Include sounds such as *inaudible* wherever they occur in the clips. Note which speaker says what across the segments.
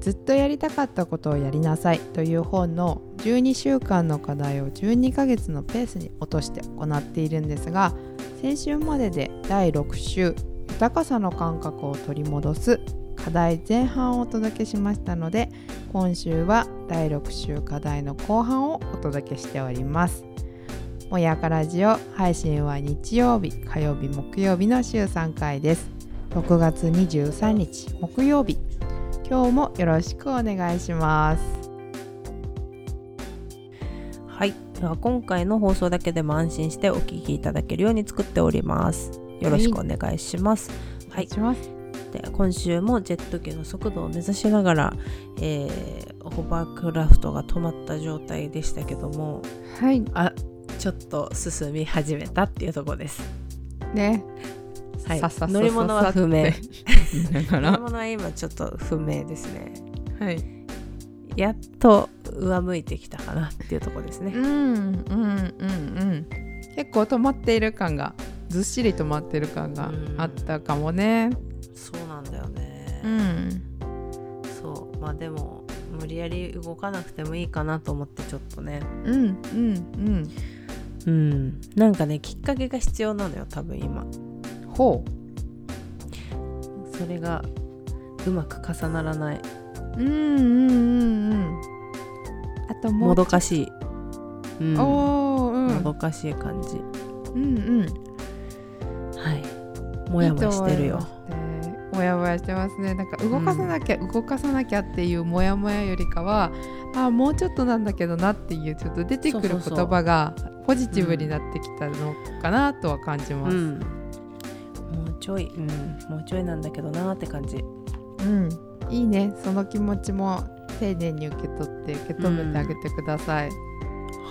Speaker 1: ずっとやりたかったことをやりなさいという本の12週間の課題を12ヶ月のペースに落として行っているんですが先週までで第6週豊かさの感覚を取り戻す課題前半をお届けしましたので今週は第6週課題の後半をお届けしております。もやかラジオ配信は日曜日火曜日木曜日の週3回です。6月23日木曜日。今日もよろしくお願いします。
Speaker 2: はい。では今回の放送だけでも安心してお聞きいただけるように作っております。よろしくお願いします。はい。
Speaker 1: お願い
Speaker 2: で今週もジェット機の速度を目指しながら、えーホバークラフトが止まった状態でしたけども
Speaker 1: はい。
Speaker 2: あちょっと進み始めたっていうところです。
Speaker 1: ね。
Speaker 2: はい。乗り物は不明
Speaker 1: 言いながら
Speaker 2: 物は今ちょっと不明ですね。
Speaker 1: はい
Speaker 2: やっと上向いてきたかなっていうところですね
Speaker 1: う。んうんうんうん結構止まっている感がずっしり止まってる感があったかもね
Speaker 2: そうなんだよね。
Speaker 1: うん
Speaker 2: そうまあでも無理やり動かなくてもいいかなと思ってちょっとね。
Speaker 1: うんうん
Speaker 2: うん。なんかねきっかけが必要なのよ多分今。
Speaker 1: うんほ
Speaker 2: それがうまく重ならない。
Speaker 1: ううんうんうんうんあとも
Speaker 2: も
Speaker 1: う
Speaker 2: どかしい。うん。
Speaker 1: おーうん
Speaker 2: もどかしい感じ。
Speaker 1: うんうん
Speaker 2: はい。もやもやしてるよ。
Speaker 1: もやもやしてますねなんか動かさなきゃ、動かさなきゃっていうもやもやよりかはあもうちょっとなんだけどなっていうちょっと出てくる言葉がポジティブになってきたのかなとは感じます。
Speaker 2: うん。もうちょい、うん、もうちょいなんだけどなーって感じ。
Speaker 1: うん、いいねその気持ちも丁寧に受け取って受け止めてあげてください。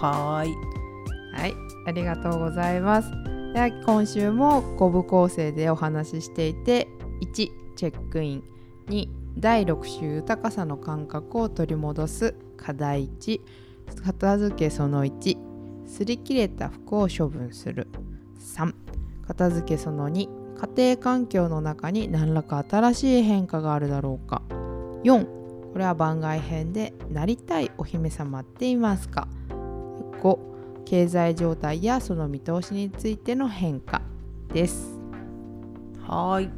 Speaker 2: はーい。
Speaker 1: はいありがとうございます。では今週も5部構成でお話ししていて1チェックイン2第6週豊かさの感覚を取り戻す課題1片付けその1擦り切れた服を処分する3片付けその2家庭環境の中に何らか新しい変化があるだろうか4これは番外編でなりたいお姫様っていますか5経済状態やその見通しについての変化です。
Speaker 2: はーい。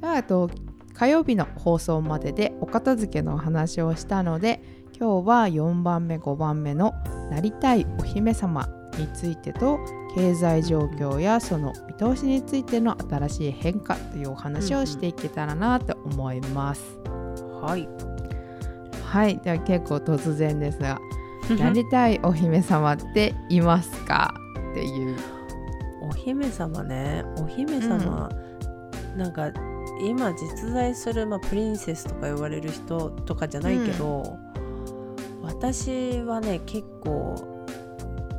Speaker 1: あと火曜日の放送まででお片付けのお話をしたので今日は4番目5番目のなりたいお姫様についてと経済状況やその見通しについての新しい変化というお話をしていけたらなと思います。
Speaker 2: はい。
Speaker 1: はいでは結構突然ですがなりたいお姫様っていますか？っていう。
Speaker 2: お姫様ね。お姫様、なんか今実在する、まあ、プリンセスとか言われる人とかじゃないけど、私はね結構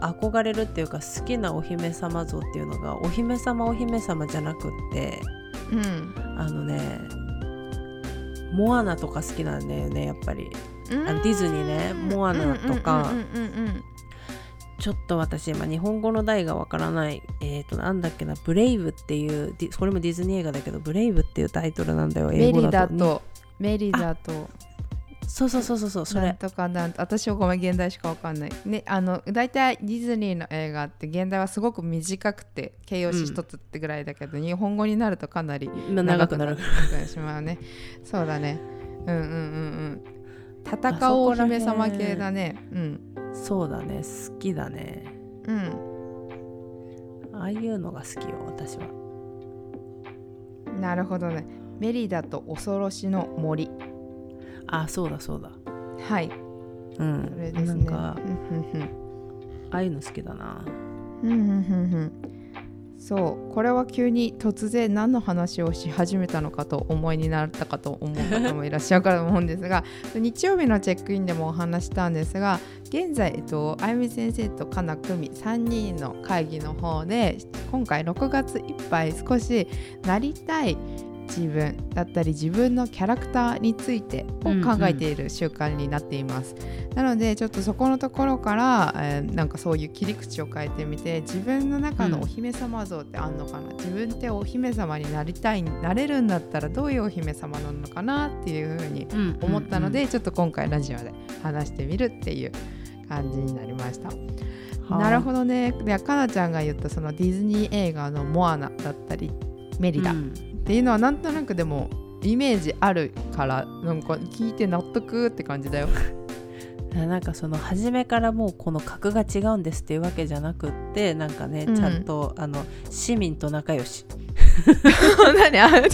Speaker 2: 憧れるっていうか好きなお姫様像っていうのがお姫様お姫様じゃなくって
Speaker 1: うん
Speaker 2: あのねモアナとか好きなんだよねやっぱり。あディズニーねモアナとか。ちょっと私今日本語の題がわからないえっ、となんだっけなブレイブっていうこれもディズニー映画だけどブレイブっていうタイトルなんだよ英
Speaker 1: メリ
Speaker 2: 語だと。
Speaker 1: だと。メリだと
Speaker 2: そうそうそうそうそうそれ
Speaker 1: とかなんと私はごめん現代しかわかんない。ねあの大体ディズニーの映画って現代はすごく短くて形容詞一つってぐらいだけど、日本語になるとかなり
Speaker 2: まあ長くなる。
Speaker 1: しまうね。そうだね。うんうんうんうん。戦おうお姫様系だね。うん。
Speaker 2: そうだね。好きだね。
Speaker 1: うん。
Speaker 2: ああいうのが好きよ私は。
Speaker 1: なるほどね。メリダと恐ろしの森
Speaker 2: あそうだそうだ。
Speaker 1: はい。
Speaker 2: うん
Speaker 1: それですね。
Speaker 2: なんかああいうの好きだな。
Speaker 1: うんうんうんうん。そう。これは急に突然何の話をし始めたのかと思いになったかと思う方もいらっしゃるかと思うんですが *laughs* 日曜日のチェックインでもお話したんですが現在、えっと、あゆみ先生とかなくみ3人の会議の方で今回6月いっぱい少しなりたい自分だったり自分のキャラクターについてを考えている習慣になっています、なのでちょっとそこのところから、えーなんかそういう切り口を変えてみて自分の中のお姫様像ってあんのかな、自分ってお姫様になりたいなれるんだったらどういうお姫様なのかなっていうふうに思ったので、ちょっと今回ラジオで話してみるっていう感じになりました。なるほ
Speaker 2: ど
Speaker 1: どね。でかなちゃんが言ったそのディズニー映画の「モアナ」だったり「メリダ」っていうのはなんとなくでもイメージあるからなんか聞いて納得って感じだよ。*laughs*
Speaker 2: なんかその初めからもうこの格が違うんですっていうわけじゃなくってなんかね、
Speaker 1: うん。
Speaker 2: ちゃんとあの市民と仲良し。*laughs*
Speaker 1: 何？あ *laughs* れ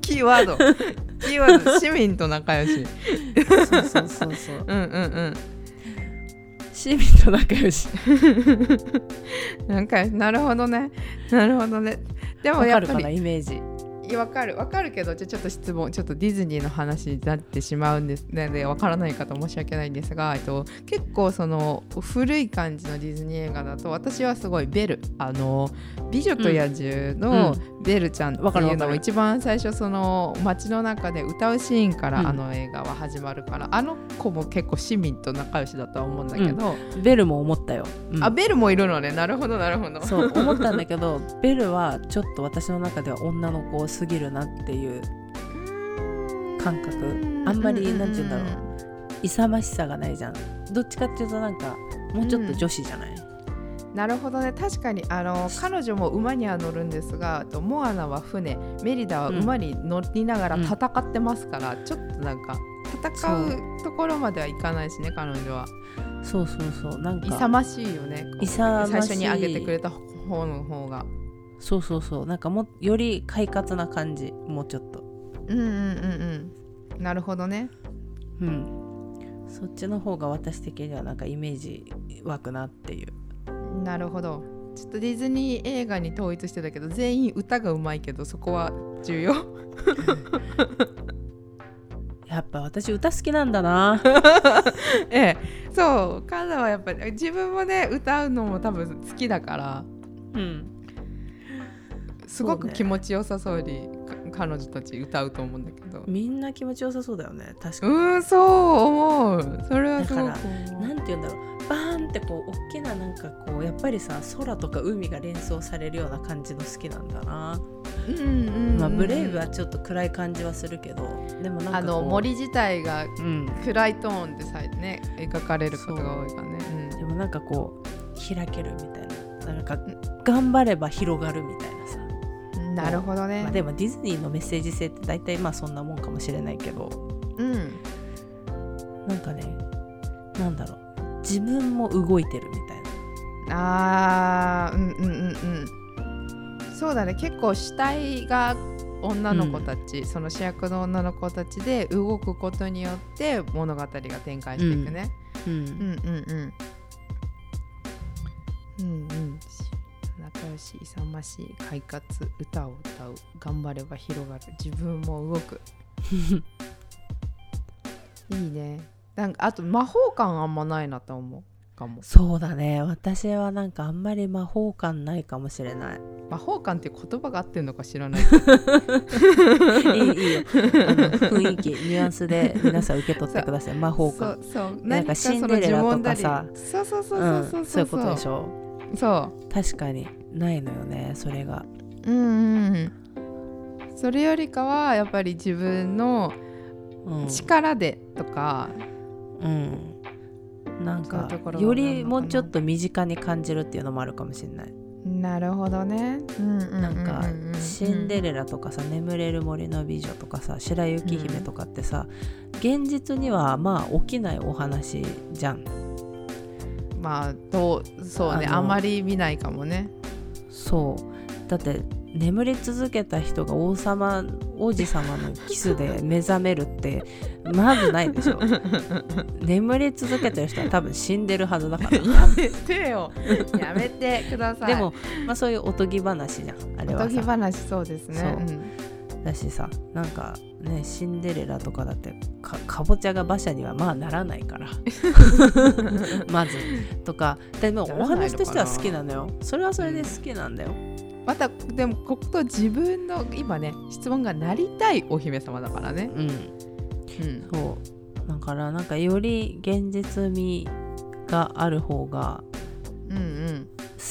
Speaker 1: キーワード。キーワード。市民と仲良し。
Speaker 2: そうそうそうそう。
Speaker 1: うんうん
Speaker 2: 市民と仲良し
Speaker 1: うん。*laughs* なんかなるほどねなるほどね。でもやっぱり
Speaker 2: イメージ
Speaker 1: いやわかる。わかるけどじゃあちょっと質問。ちょっとディズニーの話になってしまうんですのでわからない方申し訳ないんですが、えっと、結構その古い感じのディズニー映画だと私はすごいベル。あの美女と野獣のベルちゃんっていうのを一番最初その街の中で歌うシーンから
Speaker 2: うん。
Speaker 1: あの映画は始まるから、あの子も結構市民と仲良しだとは思うんだけど、
Speaker 2: ベルも思ったよ、うん。
Speaker 1: あベルもいるのね。なるほどなるほど。
Speaker 2: そう思ったんだけど *laughs* ベルはちょっと私の中では女の子すぎるなっていう感覚。あんまりなんて言うんだろう。勇ましさがないじゃん。どっちかっていうとなんかもうちょっと女子じゃない、
Speaker 1: なるほどね。確かにあの彼女も馬には乗るんですがあとモアナは船。メリダは馬に乗りながら戦ってますから、ちょっとなんか戦うところまではいかないしね彼女は。
Speaker 2: そうそうそう。なんか。
Speaker 1: 勇ましいよね。
Speaker 2: 勇ましい。
Speaker 1: 最初に挙げてくれた方の方が
Speaker 2: そうそうそう。なんかもより快活な感じ。もうちょっと。
Speaker 1: うんうんうんうん。なるほどね。
Speaker 2: うん。そっちの方が私的にはなんかイメージ湧くなっていう。
Speaker 1: なるほど。ちょっとディズニー映画に統一してたけど全員歌がうまいけどそこは重要。*laughs*
Speaker 2: やっぱ私歌好きなんだな。*laughs*
Speaker 1: ええ。そう。カナはやっぱり自分もね歌うのも多分好きだから。
Speaker 2: うん
Speaker 1: すごく気持ちよさそうにか彼女たち歌うと思うんだけど。
Speaker 2: みんな気持ちよさそうだよね。確か
Speaker 1: う
Speaker 2: に、
Speaker 1: ーんそう思う。それはすごく
Speaker 2: だか
Speaker 1: 思う。
Speaker 2: なんて言うんだろう。バーンってこう大きななんかこうやっぱりさ空とか海が連想されるような感じの好きなんだな、
Speaker 1: うんうんうん。
Speaker 2: まあブレイブはちょっと暗い感じはするけどでもなんか
Speaker 1: あの森自体が
Speaker 2: うん。
Speaker 1: 暗いトーンでさえね描かれることが多いからね。
Speaker 2: でもなんかこう開けるみたいな。なんか頑張れば広がるみたいな
Speaker 1: なるほどね。
Speaker 2: まあ、でもディズニーのメッセージ性って大体まあそんなもんかもしれないけど。
Speaker 1: うん。
Speaker 2: なんかねなんだろう。自分も動いてるみたいな。
Speaker 1: あーうんうんうんうん。そうだね。結構主体が女の子たち、その主役の女の子たちで動くことによって物語が展開していくね、
Speaker 2: うん。
Speaker 1: うん、うんうん。うんうん仲良し勇ましい快活歌を歌う。頑張れば広がる。自分も動く。*laughs* いいね。なんかあと魔法感あんまないなと思うかも。
Speaker 2: そうだね。私はなんかあんまり魔法感ないかもしれない。
Speaker 1: 魔法感っていう言葉が合ってるのか知らない *laughs*
Speaker 2: いいいいよ。あの雰囲気ニュアンスで皆さん受け取ってください。*laughs* 魔法
Speaker 1: そ
Speaker 2: 感
Speaker 1: うそう。
Speaker 2: なんかシンデレラとかさ。
Speaker 1: そうそうそう
Speaker 2: うん
Speaker 1: そうそう。
Speaker 2: そういうことでしょ？
Speaker 1: そ
Speaker 2: 確かにないのよねそれが。
Speaker 1: ううんうん。うんそれよりかはやっぱり自分の
Speaker 2: うん、
Speaker 1: 力でとか、
Speaker 2: うん、なんか
Speaker 1: そういうところが
Speaker 2: よりもうちょっと身近に感じるっていうのもあるかもしれない、
Speaker 1: なるほどね、うんうんうんうん
Speaker 2: なんかシンデレラとかさ「眠れる森の美女」とかさ「白雪姫」とかってさ、現実にはまあ起きないお話じゃん。
Speaker 1: まあどうそうね
Speaker 2: あ
Speaker 1: んまり見ないかもね
Speaker 2: そう。だって眠り続けた人が王様王子様のキスで目覚めるってまずないでしょ。*laughs* 眠り続けてる人は多分死んでるはずだから。
Speaker 1: やめてよ。やめてください。
Speaker 2: でも、まあ、そういうおとぎ話じゃんあれは
Speaker 1: おとぎ
Speaker 2: さ
Speaker 1: 話そうですね
Speaker 2: だしさなんかねシンデレラとかだってかかぼちゃが馬車にはまあならないから。*laughs* まず。とか。でもお話としては好きなのよ。それはそれで好きなんだよ、
Speaker 1: うん。またでもここと自分の今ね質問がなりたいお姫様だからね、
Speaker 2: うん、
Speaker 1: うん、
Speaker 2: そう。だからなんかより現実味がある方が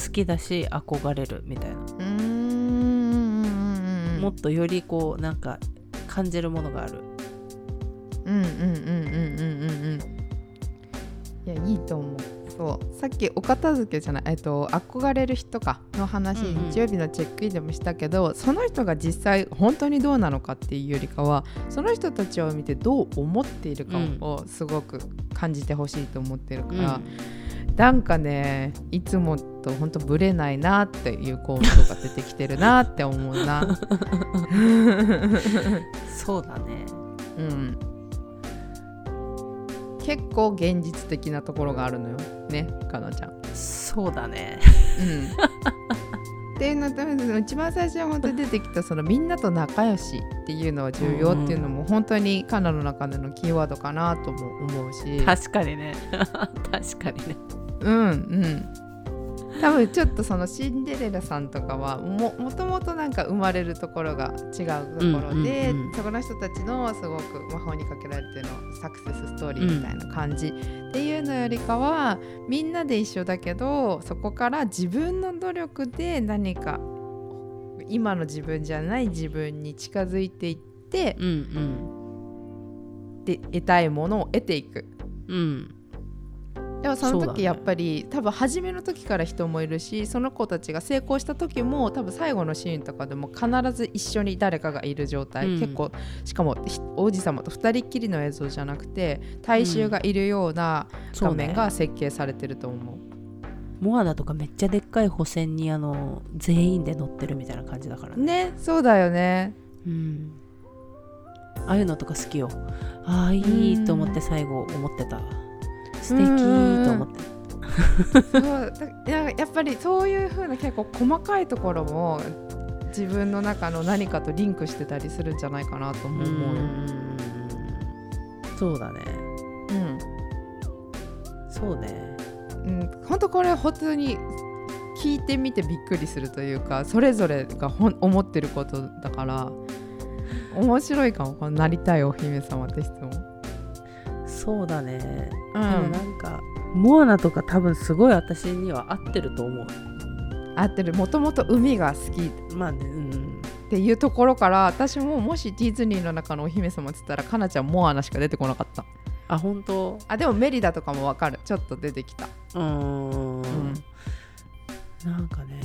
Speaker 2: 好きだし憧れるみたいな、
Speaker 1: うんうん
Speaker 2: もっとよりこうなんか感じるものがある。
Speaker 1: うんうんうんうんうんうんうん。いやいいと思う。そう。さっきお片付けじゃない。えっと憧れる人かの話、
Speaker 2: うんうん
Speaker 1: 日曜日のチェックインでもしたけどその人が実際本当にどうなのかっていうよりかはその人たちを見てどう思っているかをすごく感じてほしいと思ってるから、なんかねいつもと本当ブレないなっていうコメントが出てきてるなって思うな。
Speaker 2: そうだね。
Speaker 1: うん、結構現実的なところがあるのよねかなちゃん。
Speaker 2: そうだね。
Speaker 1: うん、っていうのと一番最初に本当に出てきたそのみんなと仲良しっていうのは重要っていうのも本当にカナの中でのキーワードかなとも思うし。
Speaker 2: 確かにね。*laughs* 確かにね
Speaker 1: うんうん。多分ちょっとそのシンデレラさんとかはももともとなんか生まれるところが違うところで、
Speaker 2: うんうんうん。
Speaker 1: そこの人たちのすごく魔法にかけられてのサクセスストーリーみたいな感じ、っていうのよりかはみんなで一緒だけどそこから自分の努力で何か今の自分じゃない自分に近づいていって
Speaker 2: うんうん。
Speaker 1: で得たいものを得ていく。
Speaker 2: うん
Speaker 1: でもその時やっぱり、多分初めの時から人もいるしその子たちが成功した時も多分最後のシーンとかでも必ず一緒に誰かがいる状態、
Speaker 2: うん。
Speaker 1: 結構しかもひ王子様と二人っきりの映像じゃなくて大衆がいるような画面が設計されてると思う。
Speaker 2: モアナとかめっちゃでっかい補船にあの全員で乗ってるみたいな感じだからね。
Speaker 1: ねそうだよね。
Speaker 2: うん。ああいうのとか好きよ。ああいいと思って最後思ってた素敵と思って。
Speaker 1: そうややっぱりそういう風な結構細かいところも自分の中の何かとリンクしてたりするんじゃないかなとも思う
Speaker 2: そうだね。
Speaker 1: うん。
Speaker 2: そうね。
Speaker 1: うん、本当これ本当に聞いてみてびっくりするというかそれぞれがほん思ってることだから面白いかも。このなりたいお姫様って質問。
Speaker 2: そうだね、
Speaker 1: う
Speaker 2: でもなんかモアナとか多分すごい私には合ってると思う。
Speaker 1: 合ってる。もともと海が好き。っ
Speaker 2: まあねうん。
Speaker 1: ていうところから私ももしディズニーの中のお姫様って言ったらかなちゃんモアナしか出てこなかった。
Speaker 2: あ本当？
Speaker 1: あでもメリダとかもわかる。ちょっと出てきた。
Speaker 2: うーん。
Speaker 1: ん。
Speaker 2: なんかね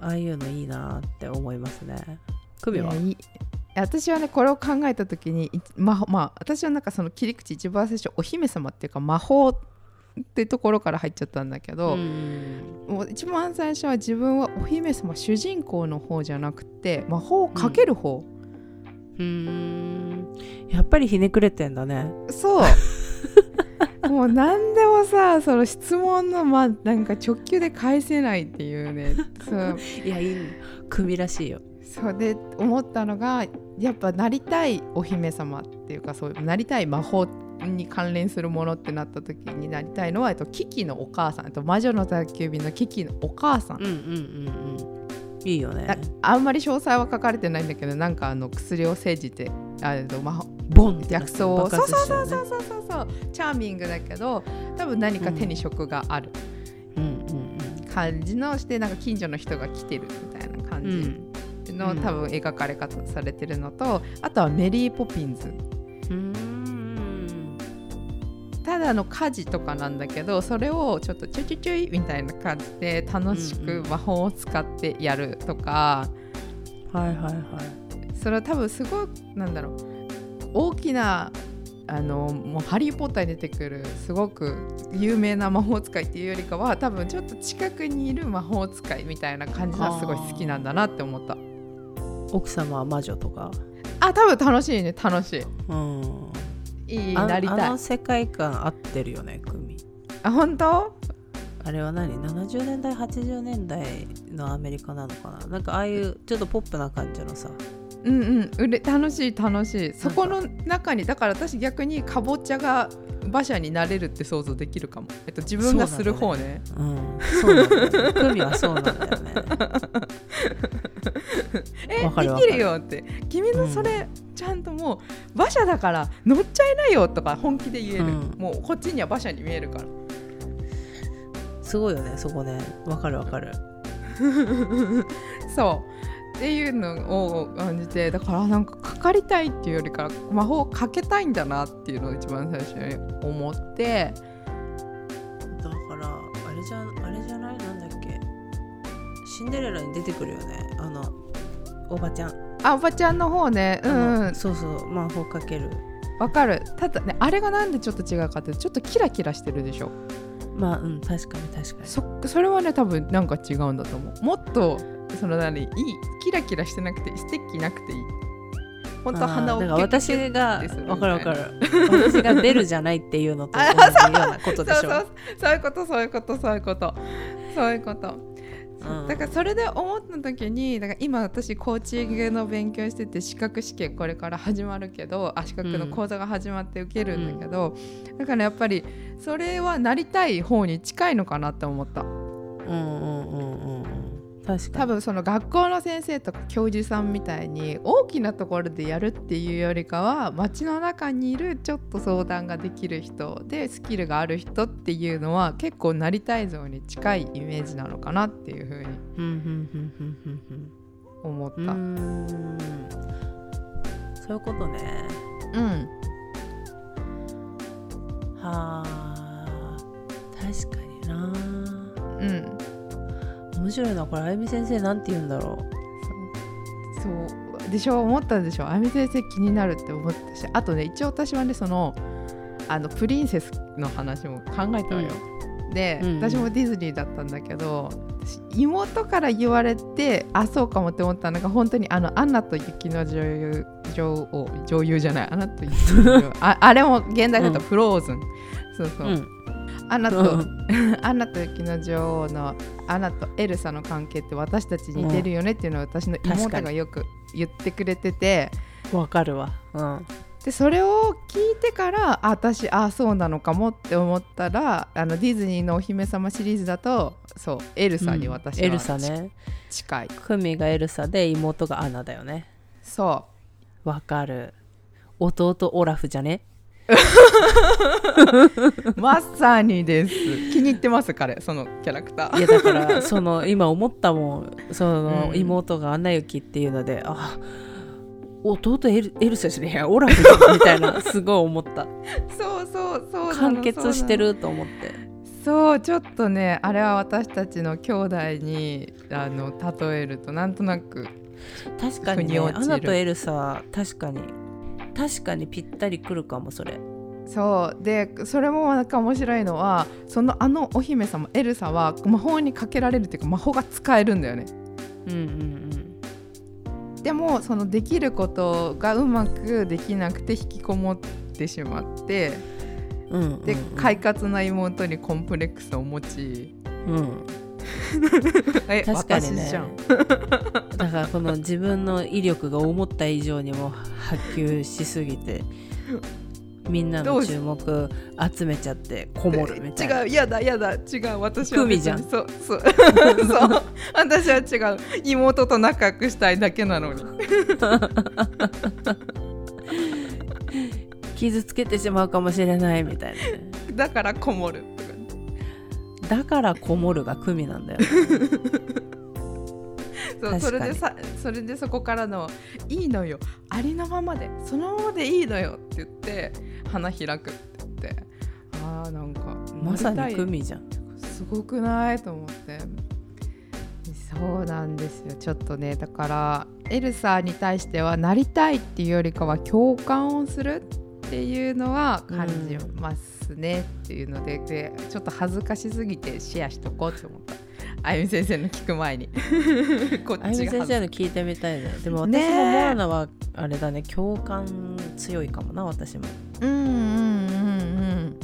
Speaker 2: ああいうのいいなって思いますね。クミは？
Speaker 1: 私はねこれを考えた時にいままあ私はなんかその切り口一番最初お姫様っていうか魔法ってところから入っちゃったんだけど、
Speaker 2: うん。
Speaker 1: もう一番最初は自分はお姫様主人公の方じゃなくて魔法をかける方、
Speaker 2: うーん。やっぱりひねくれてんだね。
Speaker 1: そう。*laughs* もう何でもさその質問のまあなんか直球で返せないっていうね。そう。
Speaker 2: いやいい。組らしいよ
Speaker 1: そうで思ったのがやっぱなりたいお姫様っていうかそういうなりたい魔法に関連するものってなった時になりたいのは、えっと、キキのお母さんえっと魔女の宅急便のキキのお母さん。
Speaker 2: うんうんうんうん。いいよね。
Speaker 1: ああんまり詳細は書かれてないんだけどなんかあの薬を薬じてあえっと魔法
Speaker 2: ボンって
Speaker 1: 薬草を
Speaker 2: 爆発しちゃ
Speaker 1: そうそうそうそうチャーミングだけど多分何か手に職がある。
Speaker 2: うん。うん
Speaker 1: 感じのしてなんか近所の人が来てるみたいな感
Speaker 2: うん
Speaker 1: じ
Speaker 2: うん。
Speaker 1: の、多分描かれ方されてるのとあとはメリー・ポピンズ。
Speaker 2: うん
Speaker 1: ただの家事とかなんだけどそれをちょっとちょいちょいちょいみたいな感じで楽し
Speaker 2: うんうん。
Speaker 1: く魔法を使ってやるとか、
Speaker 2: はいはいはい。
Speaker 1: それは多分すごいなんだろう。大きなあのもう「ハリー・ポッター」に出てくるすごく有名な魔法使いっていうよりかは多分ちょっと近くにいる魔法使いみたいな感じがすごい好きなんだなって思った
Speaker 2: 奥様は魔女とか？
Speaker 1: あ多分楽しいね。楽しい。
Speaker 2: うん。
Speaker 1: いい
Speaker 2: あ
Speaker 1: なりたい。
Speaker 2: あの世界観合ってるよねクミ
Speaker 1: あ本当？
Speaker 2: あれは何？70年代80年代のアメリカなのかな？なんかああいうちょっとポップな感じのさ
Speaker 1: うんうん。うれ楽しい楽しい。そこの中にだから私逆にかぼちゃが馬車になれるって想像できるかも、えっと、自分がする方ね。
Speaker 2: うん。そうなんだよね。クミはそうなんだよね。*laughs*
Speaker 1: え
Speaker 2: わかるわかる。
Speaker 1: できるよって。君のそれ、ちゃんともう馬車だから乗っちゃいなよとか本気で言える、
Speaker 2: うん。
Speaker 1: もうこっちには馬車に見えるから。
Speaker 2: すごいよねそこね。わかるわかる。*laughs*
Speaker 1: そうっていうのを感じてだからなんかかかりたいっていうよりか魔法をかけたいんだなっていうのを一番最初に思って。
Speaker 2: だからあれじゃあれじゃないなんだっけ？シンデレラに出てくるよね。あのおばちゃん。
Speaker 1: あおばちゃんの方ね。う
Speaker 2: あ
Speaker 1: ん
Speaker 2: そうそう魔法かける。
Speaker 1: わかる。ただねあれがなんでちょっと違うかってちょっとキラキラしてるでしょ。
Speaker 2: まあうん確かに確かに。
Speaker 1: そそれはね多分なんか違うんだと思う。もっとその何いいキラキラしてなくてステッキなくていい。本当は鼻をキュ
Speaker 2: 私がわかるわか
Speaker 1: み
Speaker 2: る。私が出るじゃないっていうのと同じようなことでしょ。*laughs*
Speaker 1: そうそうそう。いうことそういうことそういうこと。そういうこと。
Speaker 2: う。ん。
Speaker 1: だからそれで思った時にだから今私コーチングの勉強してて資格試験これから始まるけどあ資格の講座が始まって受けるんだけど、だからやっぱりそれはなりたい方に近いのかなって思った。
Speaker 2: うんうんうんうん
Speaker 1: 多分その学校の先生とか教授さんみたいに大きなところでやるっていうよりかは街の中にいるちょっと相談ができる人でスキルがある人っていうのは結構なりたい像に近いイメージなのかなっていうふうに思った。
Speaker 2: そういうことね。
Speaker 1: うん。
Speaker 2: はあ確かにな。
Speaker 1: うん
Speaker 2: 面白いなこれあゆみ先生なんて言うんだろ
Speaker 1: そうでしょ思ったでしょあみ先生気になるって思ったしあとね一応私はねそのあのプリンセスの話も考えたわよ、で、
Speaker 2: うんうん。
Speaker 1: 私もディズニーだったんだけど私妹から言われてあそうかもって思ったのが本当にあのアンナと雪の女優女王女優じゃないアナと雪の女優ああれも現代だとフローズン、そうそうう、
Speaker 2: うん
Speaker 1: アナと、
Speaker 2: うん。*laughs*
Speaker 1: アナと雪の女王のアナとエルサの関係って私たちに似てるよねっていうのを私の妹がよく言ってくれてて
Speaker 2: わかるわ。うん。
Speaker 1: でそれを聞いてからあ私あそうなのかもって思ったらあのディズニーのお姫様シリーズだとそうエルサに私は、
Speaker 2: エルサね。
Speaker 1: 近い。
Speaker 2: クミがエルサで妹がアナだよね。
Speaker 1: そ
Speaker 2: わかる。弟オラフじゃね？
Speaker 1: う *laughs* まさにです。気に入ってます彼そのキャラクター。
Speaker 2: いやだからその今思ったもん。その
Speaker 1: うん。
Speaker 2: 妹がアナ雪っていうので、あ弟エルエルサじゃねえやオラフみたいな *laughs* すごい思った。
Speaker 1: そうそうそう
Speaker 2: 完結してると思って。
Speaker 1: そうちょっとねあれは私たちの兄弟にあの例えるとなんとなく
Speaker 2: 確かにねアナとエルサは確かに確かにぴったりくるかもそれ。
Speaker 1: そう。でそれもなんか面白いのはそのあのお姫様エルサは魔法にかけられるっていうか魔法が使えるんだよね。
Speaker 2: うんうん
Speaker 1: でもそのできることがうまくできなくて引きこもってしまって
Speaker 2: うんうん
Speaker 1: で
Speaker 2: うん。
Speaker 1: 快活な妹にコンプレックスを持ち
Speaker 2: うん *laughs*
Speaker 1: え
Speaker 2: 確かにね。*laughs* だからこの自分の威力が思った以上にも波及しすぎて *laughs* みんなの注目集めちゃってこもるみたいな。
Speaker 1: 違うやだやだ。違う私は
Speaker 2: じゃん。
Speaker 1: そうそう。そう。私は違う。妹と仲良くしたいだけなのに。
Speaker 2: 傷つけてしまうかもしれないみたいなね。
Speaker 1: だからこもる
Speaker 2: だからこもるが組なんだよね。*laughs*
Speaker 1: そうそれでさそれでそこからの「いいのよありのままでそのままでいいのよ」って言って花開くって。言ってあーなんか
Speaker 2: まさに組じゃん。
Speaker 1: すごくないと思って。そうなんですよ。ちょっとねだからエルサに対してはなりたいっていうよりかは共感をするっっていうのは感じますねっていうので,、でちょっと恥ずかしすぎてシェアしとこうって思った。あゆみ先生の聞く前に。*laughs* こっ
Speaker 2: あゆみ先生の聞いてみたいね。でも私もモアナはあれだね。共感強いかもな私も。
Speaker 1: うんうんうん。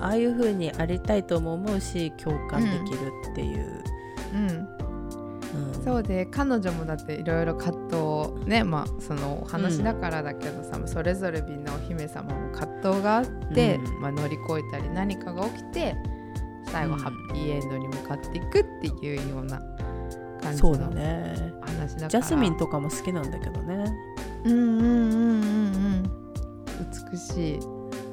Speaker 2: ああいう風にありたいとも思うし共感できるっていう、
Speaker 1: うん。うん
Speaker 2: うん。
Speaker 1: そうで彼女もだっていろいろ葛藤をねまあそのお話だからだけどさ、それぞれみんなお姫様も葛藤があって、
Speaker 2: うん。
Speaker 1: まあ、乗り越えたり何かが起きて最後
Speaker 2: うん。
Speaker 1: ハッピーエンドに向かっていくっていうような感じの
Speaker 2: そうだね。
Speaker 1: 話だから。
Speaker 2: ジャスミンとかも好きなんだけどね。
Speaker 1: うんうんうんうんうん。美しい。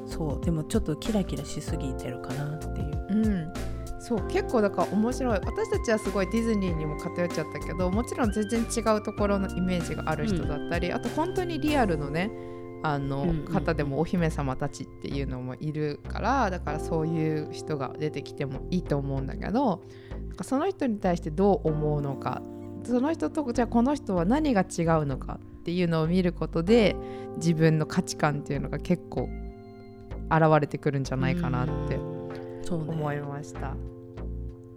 Speaker 2: そうでもちょっとキラキラしすぎてるかなっていう。
Speaker 1: うんそう結構だから面白い。私たちはすごいディズニーにも偏っちゃったけどもちろん全然違うところのイメージがある人だったり、あと本当にリアルのねあの、
Speaker 2: うんうん。
Speaker 1: 方でもお姫様たちっていうのもいるからだからそういう人が出てきてもいいと思うんだけどその人に対してどう思うのかその人とじゃあこの人は何が違うのかっていうのを見ることで自分の価値観っていうのが結構現れてくるんじゃないかなって思いました。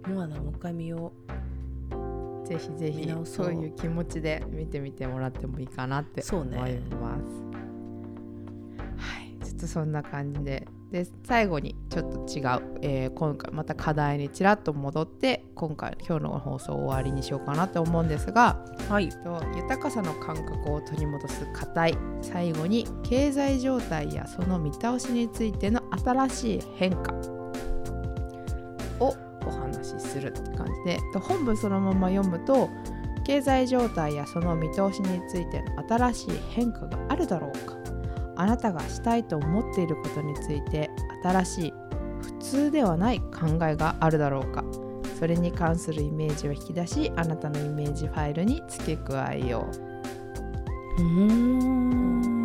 Speaker 2: モアナもう一回見よ
Speaker 1: ぜひぜひ。
Speaker 2: そ
Speaker 1: そう。ういう気持ちで見てみてもらってもいいかなって思います。はい、ちょっとそんな感じで。で最後にちょっと違う、えー今回また課題にちらっと戻って今回今日の放送を終わりにしようかなと思うんですが
Speaker 2: うはい。
Speaker 1: と豊かさの感覚を取り戻す課題。最後に経済状態やその見倒しについての新しい変化するって感じで本文そのまま読むと経済状態やその見通しについての新しい変化があるだろうか。あなたがしたいと思っていることについて新しい普通ではない考えがあるだろうか。それに関するイメージを引き出しあなたのイメージファイルに付け加えよう。
Speaker 2: う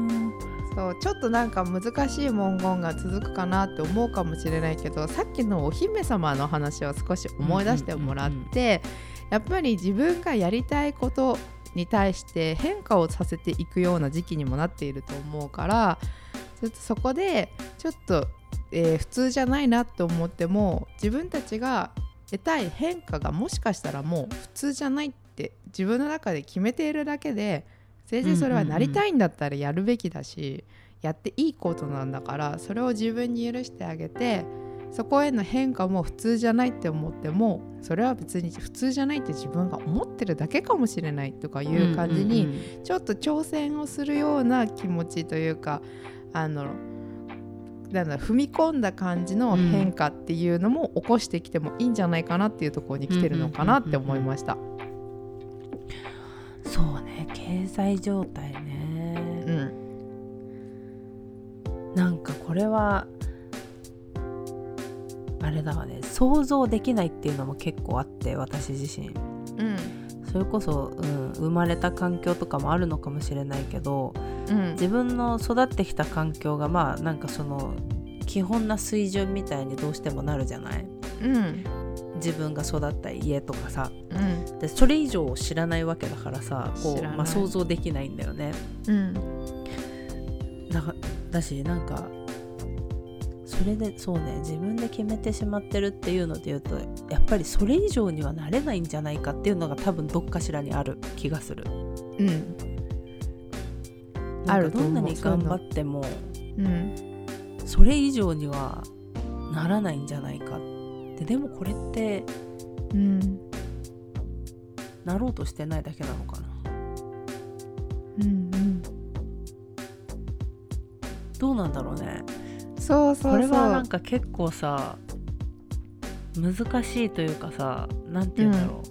Speaker 1: そうちょっとなんか難しい文言が続くかなって思うかもしれないけどさっきのお姫様の話を少し思い出してもらって、やっぱり自分がやりたいことに対して変化をさせていくような時期にもなっていると思うからちょっとそこでちょっと、えー普通じゃないなって思っても自分たちが得たい変化がもしかしたらもう普通じゃないって自分の中で決めているだけで全然それはなりたいんだったらやるべきだし、やっていいことなんだからそれを自分に許してあげてそこへの変化も普通じゃないって思ってもそれは別に普通じゃないって自分が思ってるだけかもしれないとかいう感じに、ちょっと挑戦をするような気持ちというかあのなんだ踏み込んだ感じの変化っていうのも起こしてきてもいいんじゃないかなっていうところに来てるのかなって思いました。
Speaker 2: そうね経済状態ね、
Speaker 1: うん。
Speaker 2: なんかこれはあれだわね想像できないっていうのも結構あって私自身。
Speaker 1: うん。
Speaker 2: それこそ、うん、生まれた環境とかもあるのかもしれないけど
Speaker 1: うん。
Speaker 2: 自分の育ってきた環境がまあなんかその基本な水準みたいにどうしてもなるじゃない。
Speaker 1: うん
Speaker 2: 自分が育った家とかさ。
Speaker 1: うん。
Speaker 2: でそれ以上を知らないわけだからさこう、まあ、想像できないんだよね。
Speaker 1: うん。
Speaker 2: だがだしなんかそれでそうね自分で決めてしまってるっていうので言うとやっぱりそれ以上にはなれないんじゃないかっていうのが多分どっかしらにある気がする。
Speaker 1: うん。あると思う。ん
Speaker 2: どなに頑張っても
Speaker 1: うん。
Speaker 2: それ以上にはならないんじゃないかってでもこれって
Speaker 1: うん。
Speaker 2: なろうとしてないだけなのかな。
Speaker 1: うんうん。
Speaker 2: どうなんだろうね。
Speaker 1: そうそうそう。
Speaker 2: これはなんか結構さ難しいというかさなんて言うんだろう、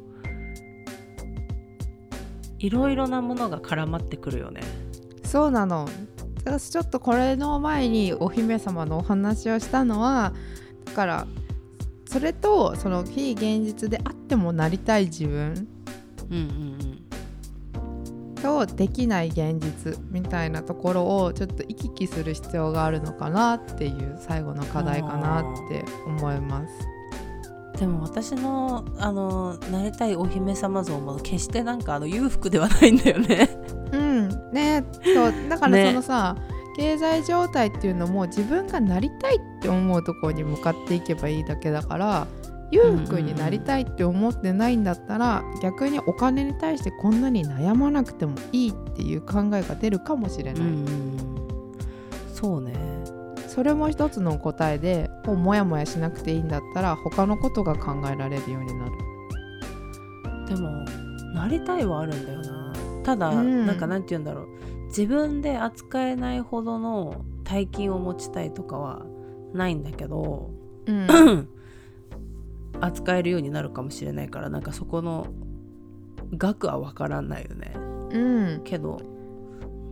Speaker 2: いろいろなものが絡まってくるよね。
Speaker 1: そうなの。私ちょっとこれの前にお姫様のお話をしたのはだからそれとその非現実であってもなりたい自分
Speaker 2: うんうん
Speaker 1: とできない現実みたいなところをちょっと行き来する必要があるのかなっていう最後の課題かなって思います。
Speaker 2: うんでも私のあのなりたいお姫様像も決してなんかあの裕福ではないんだよね。
Speaker 1: うん。ね。そう。だから
Speaker 2: ね
Speaker 1: そのさ、経済状態っていうのも自分がなりたいって思うところに向かっていけばいいだけだから裕福になりたいって思ってないんだったら、逆にお金に対してこんなに悩まなくてもいいっていう考えが出るかもしれない、
Speaker 2: うんそうね。
Speaker 1: それも一つの答えでもうモヤモヤしなくていいんだったら他のことが考えられるようになる。
Speaker 2: でもなりたいはあるんだよな。ただ、
Speaker 1: うん。
Speaker 2: なんかなんて言うんだろう。自分で扱えないほどの大金を持ちたいとかはないんだけど
Speaker 1: うん。*clears throat*
Speaker 2: 扱えるようになるかもしれないからなんかそこの額は分からないよね。
Speaker 1: うん。
Speaker 2: けど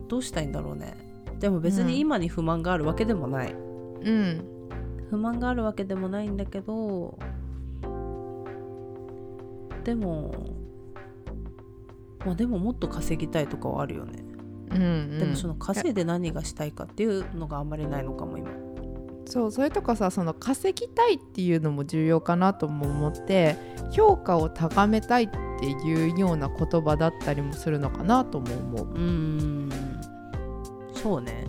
Speaker 2: どうしたいんだろうね。でも別に今に不満があるわけでもない、
Speaker 1: うん。
Speaker 2: 不満があるわけでもないんだけどでもまあでももっと稼ぎたいとかはあるよね、
Speaker 1: うんうん。
Speaker 2: でもその稼いで何がしたいかっていうのがあんまりないのかも今
Speaker 1: そうそれとかさその稼ぎたいっていうのも重要かなとも思って評価を高めたいっていうような言葉だったりもするのかなとも思う。
Speaker 2: うーん。そうね。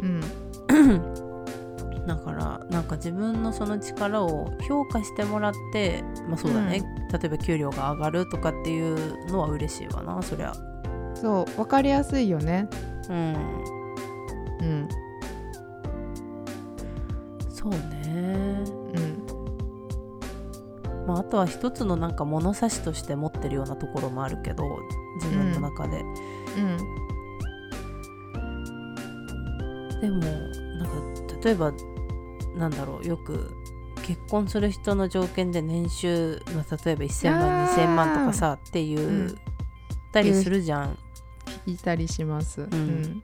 Speaker 1: うん。*clears throat*
Speaker 2: だからなんか自分のその力を評価してもらってまあそうだね、例えば給料が上がるとかっていうのは嬉しいわなそりゃ。
Speaker 1: そう分かりやすいよね。
Speaker 2: うん。
Speaker 1: うん
Speaker 2: そうね。
Speaker 1: うん。
Speaker 2: まあ、あとは一つのなんか物差しとして持ってるようなところもあるけど自分の中で、
Speaker 1: うん。
Speaker 2: でもなんか例えばなんだろうよく結婚する人の条件で年収、まあ、例えば1000万
Speaker 1: あー。
Speaker 2: 2000万とかさっていう、
Speaker 1: うん。
Speaker 2: たりするじゃん。
Speaker 1: 聞いたりします。うん。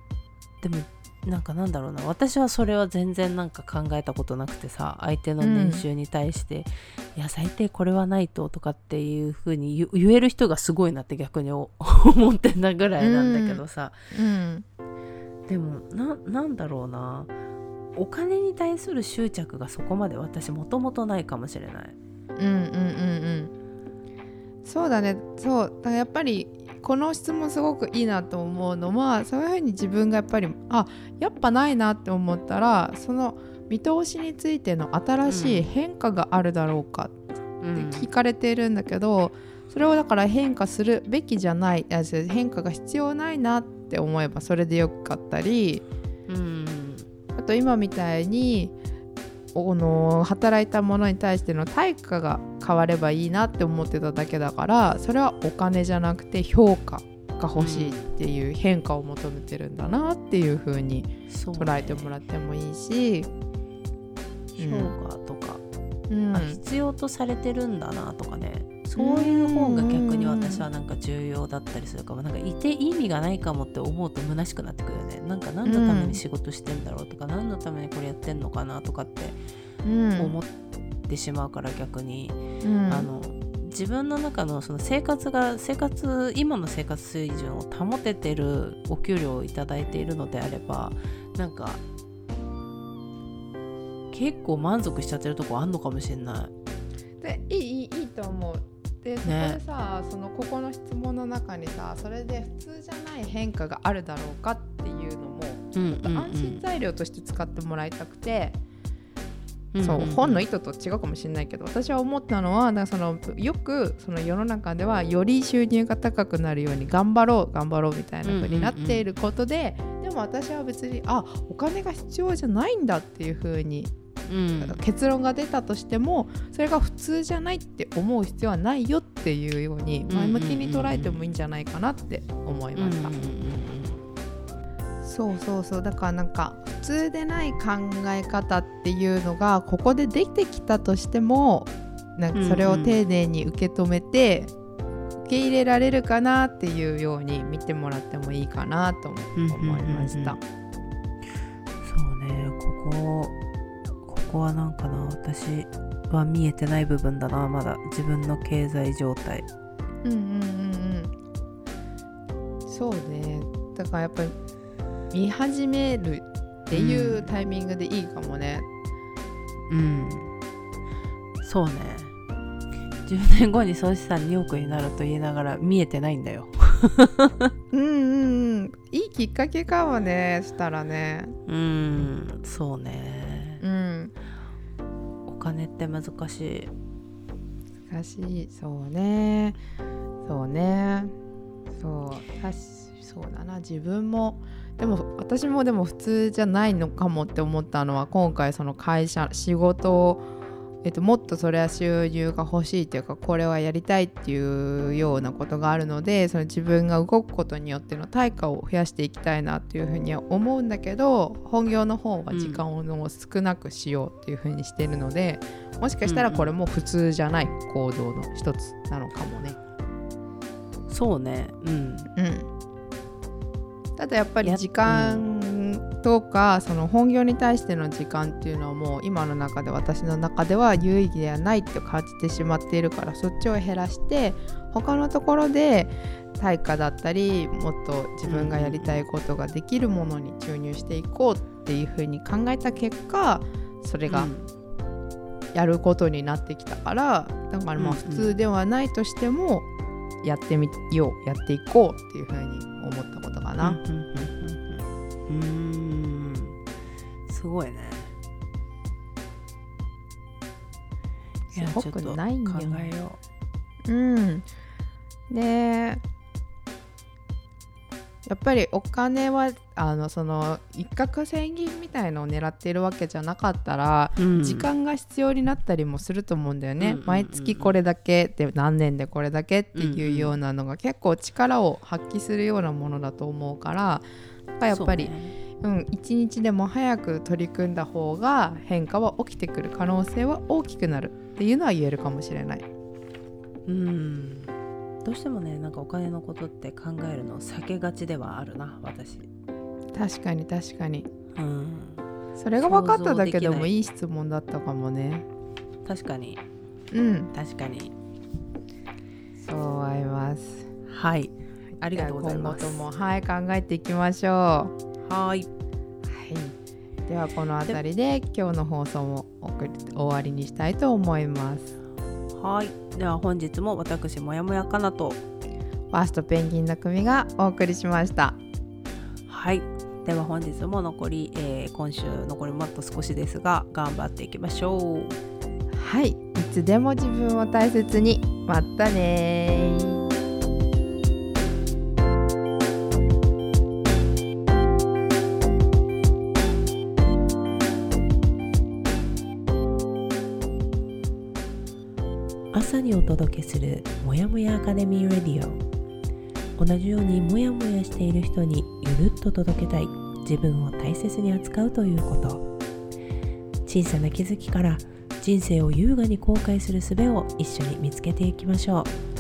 Speaker 2: でもなんかなんだろうな。私はそれは全然なんか考えたことなくてさ相手の年収に対して、いや最低これはないととかっていう風に言言える人がすごいなって逆にお *laughs* 思ってんだぐらいなんだけどさ、
Speaker 1: うん。
Speaker 2: でもななんだろうな。お金に対する執着がそこまで私もともとないかもしれない。
Speaker 1: うんうんうんうん。そうだね。そう。だからやっぱりこの質問すごくいいなと思うのはそういうふうに自分がやっぱりあやっぱないなって思ったらその見通しについての新しい変化があるだろうかって
Speaker 2: うん。
Speaker 1: 聞かれているんだけど、それをだから変化するべきじゃない変化が必要ないなって思えばそれでよかったり
Speaker 2: うん。
Speaker 1: あと今みたいにおの働いたものに対しての対価が変わればいいなって思ってただけだからそれはお金じゃなくて評価が欲しいっていう変化を求めてるんだなっていう風に捉えてもらってもいいし、
Speaker 2: 評価とか、
Speaker 1: うん。
Speaker 2: あ必要とされてるんだなとかねそういう方が逆に私はなんか重要だったりするかも。なんかいて意味がないかもって思うと虚しくなってくるよね。なんか何のために仕事してんだろうとか、何のためにこれやってんのかなとかって
Speaker 1: うん
Speaker 2: 思ってしまうから逆に、
Speaker 1: うん。
Speaker 2: あの自分の中のその生活が生活今の生活水準を保ててるお給料をいただいているのであればなんか結構満足しちゃってるとこあんのかもしれない。
Speaker 1: でいいいいと思うでそこでさ、そのここの質問の中にさそれで普通じゃない変化があるだろうかっていうのも、
Speaker 2: うんうんうん。
Speaker 1: 安心材料として使ってもらいたくて、
Speaker 2: うん
Speaker 1: そう本の意図と違うかもしれないけど私は思ったのはだそのよくその世の中ではより収入が高くなるように頑張ろう頑張ろうみたいな風になっていることで、でも私は別にあお金が必要じゃないんだっていう風に
Speaker 2: うん
Speaker 1: 結論が出たとしてもそれが普通じゃないって思う必要はないよっていうように前向きに捉えてもいいんじゃないかなって思いました。そうそうそう。だからなんか普通でない考え方っていうのがここでできてきたとしてもなんかそれを丁寧に受け止めて受け入れられるかなっていうように見てもらってもいいかなとも思いました。
Speaker 2: そうね。ここここはなんかな私は見えてない部分だなまだ。自分の経済状態。
Speaker 1: うんうんうんうん。そうね。だからやっぱり見始めるっていうタイミングでいいかもね。
Speaker 2: うん。そうね。10年後に総資産2億になると言いながら見えてないんだよ。
Speaker 1: うんうんうん。いいきっかけかもねしたらね。
Speaker 2: うん。そうね
Speaker 1: うん。
Speaker 2: お金って難しい。
Speaker 1: 難しい。そうね。そうね。そう確そうだな。自分も。でも私もでも普通じゃないのかもって思ったのは今回その会社仕事を、えっと、もっとそれは収入が欲しいというかこれはやりたいっていうようなことがあるのでその自分が動くことによっての対価を増やしていきたいなっていうふうには思うんだけど本業の方は時間を少なくしようっていうふうにしてるので、もしかしたらこれも普通じゃない行動の一つなのかもね。
Speaker 2: そうね。うん。
Speaker 1: うん、ただやっぱり時間とかその本業に対しての時間っていうのはもう今の中で私の中では有意義ではないって感じてしまっているからそっちを減らして他のところで対価だったりもっと自分がやりたいことができるものに注入していこうっていうふうに考えた結果それがやることになってきたからだからまあ
Speaker 2: うん
Speaker 1: 普通ではないとしてもやってみようやっていこうっていうふうに思ったことかな。
Speaker 2: うんうんうんうんうん。すごいね。いや
Speaker 1: すごくないんだよ。
Speaker 2: 考えよ
Speaker 1: うん、でやっぱりお金はあのその一攫千金みたいのを狙っているわけじゃなかったら、
Speaker 2: う、うん。
Speaker 1: 時間が必要になったりもすると思うんだよね、
Speaker 2: うんうんうんうん。
Speaker 1: 毎月これだけで何年でこれだけっていうようなのが結構力を発揮するようなものだと思うからやっぱり
Speaker 2: そう
Speaker 1: ん、一日でも早く取り組んだ方が変化は起きてくる可能性は大きくなるっていうのは言えるかもしれない。
Speaker 2: うんどうしてもねなんかお金のことって考えるの避けがちではあるな私
Speaker 1: 確かに確かに
Speaker 2: うん
Speaker 1: それが分かっただけでもいい質問だったかもね。
Speaker 2: 確かに
Speaker 1: うん、
Speaker 2: 確かに
Speaker 1: そう思います。
Speaker 2: はいありがとうございます
Speaker 1: 今後ともはい考えていきましょう。
Speaker 2: はい
Speaker 1: はい。ではこの辺りで今日の放送も送り終わりにしたいと思います。
Speaker 2: はいでは本日も私もやもやかなと
Speaker 1: ファーストペンギンの組がお送りしました。
Speaker 2: はいでは本日も残り、えー今週残りもっと少しですが頑張っていきましょう
Speaker 1: はい。いつでも自分を大切に。またね
Speaker 3: 朝にお届けするもやもやアカデミーレディオ。同じようにもやもやしている人にゆるっと届けたい自分を大切に扱うということ。小さな気づきから人生を優雅に後悔する術を一緒に見つけていきましょう。